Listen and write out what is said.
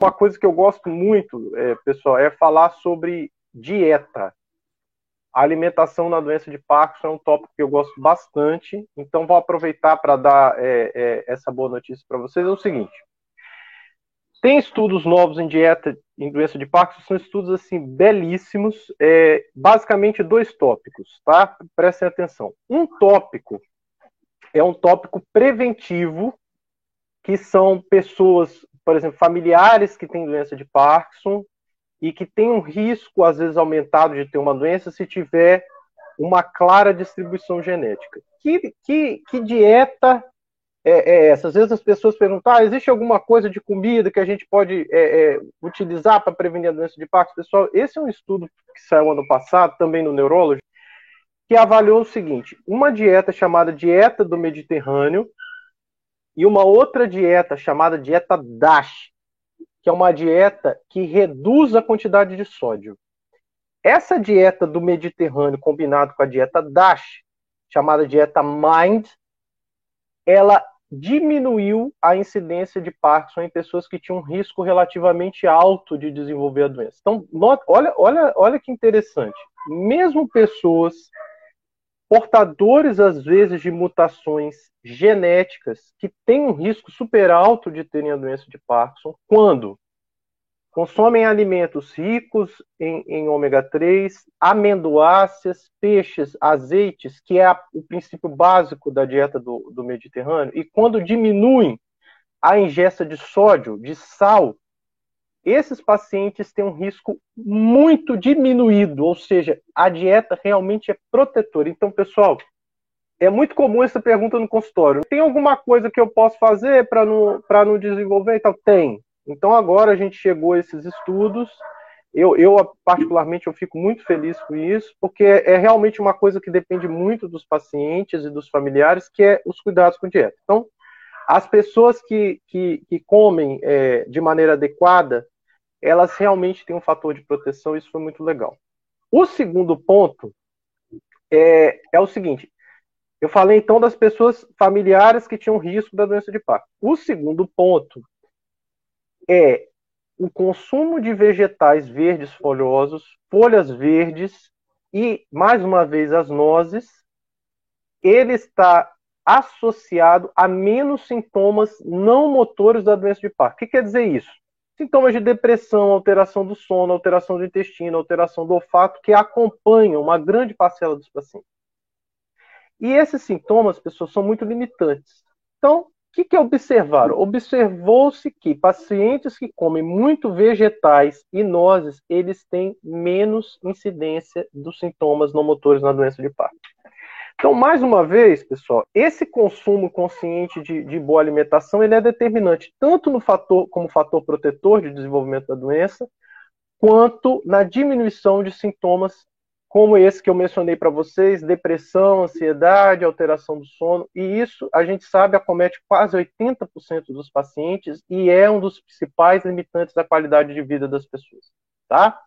Uma coisa que eu gosto muito, é, pessoal, é falar sobre dieta. A alimentação na doença de Parkinson é um tópico que eu gosto bastante, então vou aproveitar para dar é, é, essa boa notícia para vocês. É o seguinte: tem estudos novos em dieta em doença de Parkinson, são estudos assim belíssimos, é, basicamente dois tópicos, tá? Prestem atenção. Um tópico é um tópico preventivo, que são pessoas, por exemplo, familiares que têm doença de Parkinson e que têm um risco, às vezes, aumentado de ter uma doença se tiver uma clara distribuição genética. Que, que, que dieta é, é essa? Às vezes as pessoas perguntam: ah, existe alguma coisa de comida que a gente pode é, é, utilizar para prevenir a doença de Parkinson? Pessoal, esse é um estudo que saiu ano passado, também no Neurology, que avaliou o seguinte: uma dieta chamada dieta do Mediterrâneo e uma outra dieta chamada dieta DASH, que é uma dieta que reduz a quantidade de sódio. Essa dieta do Mediterrâneo combinado com a dieta DASH, chamada dieta MIND, ela diminuiu a incidência de Parkinson em pessoas que tinham um risco relativamente alto de desenvolver a doença. Então, olha, olha, olha que interessante. Mesmo pessoas portadores, às vezes, de mutações genéticas que têm um risco super alto de terem a doença de Parkinson, quando consomem alimentos ricos em, em ômega 3, amendoáceas, peixes, azeites, que é a, o princípio básico da dieta do, do Mediterrâneo, e quando diminuem a ingesta de sódio, de sal esses pacientes têm um risco muito diminuído, ou seja, a dieta realmente é protetora. Então, pessoal, é muito comum essa pergunta no consultório. Tem alguma coisa que eu posso fazer para não, não desenvolver tal? Tem. Então, agora a gente chegou a esses estudos. Eu, eu, particularmente, eu fico muito feliz com isso, porque é realmente uma coisa que depende muito dos pacientes e dos familiares, que é os cuidados com dieta. Então, as pessoas que, que, que comem é, de maneira adequada, elas realmente têm um fator de proteção, isso foi muito legal. O segundo ponto é, é o seguinte: eu falei então das pessoas familiares que tinham risco da doença de Parkinson. O segundo ponto é o consumo de vegetais verdes folhosos, folhas verdes e, mais uma vez, as nozes, ele está associado a menos sintomas não motores da doença de Parkinson. O que quer dizer isso? Sintomas de depressão, alteração do sono, alteração do intestino, alteração do olfato, que acompanham uma grande parcela dos pacientes. E esses sintomas, pessoas, são muito limitantes. Então, o que, que observaram? Observou-se que pacientes que comem muito vegetais e nozes, eles têm menos incidência dos sintomas não motores na doença de Parkinson. Então, mais uma vez, pessoal, esse consumo consciente de, de, boa alimentação ele é determinante tanto no fator como fator protetor de desenvolvimento da doença, quanto na diminuição de sintomas como esse que eu mencionei para vocês, depressão, ansiedade, alteração do sono, e isso a gente sabe acomete quase 80% dos pacientes e é um dos principais limitantes da qualidade de vida das pessoas, tá?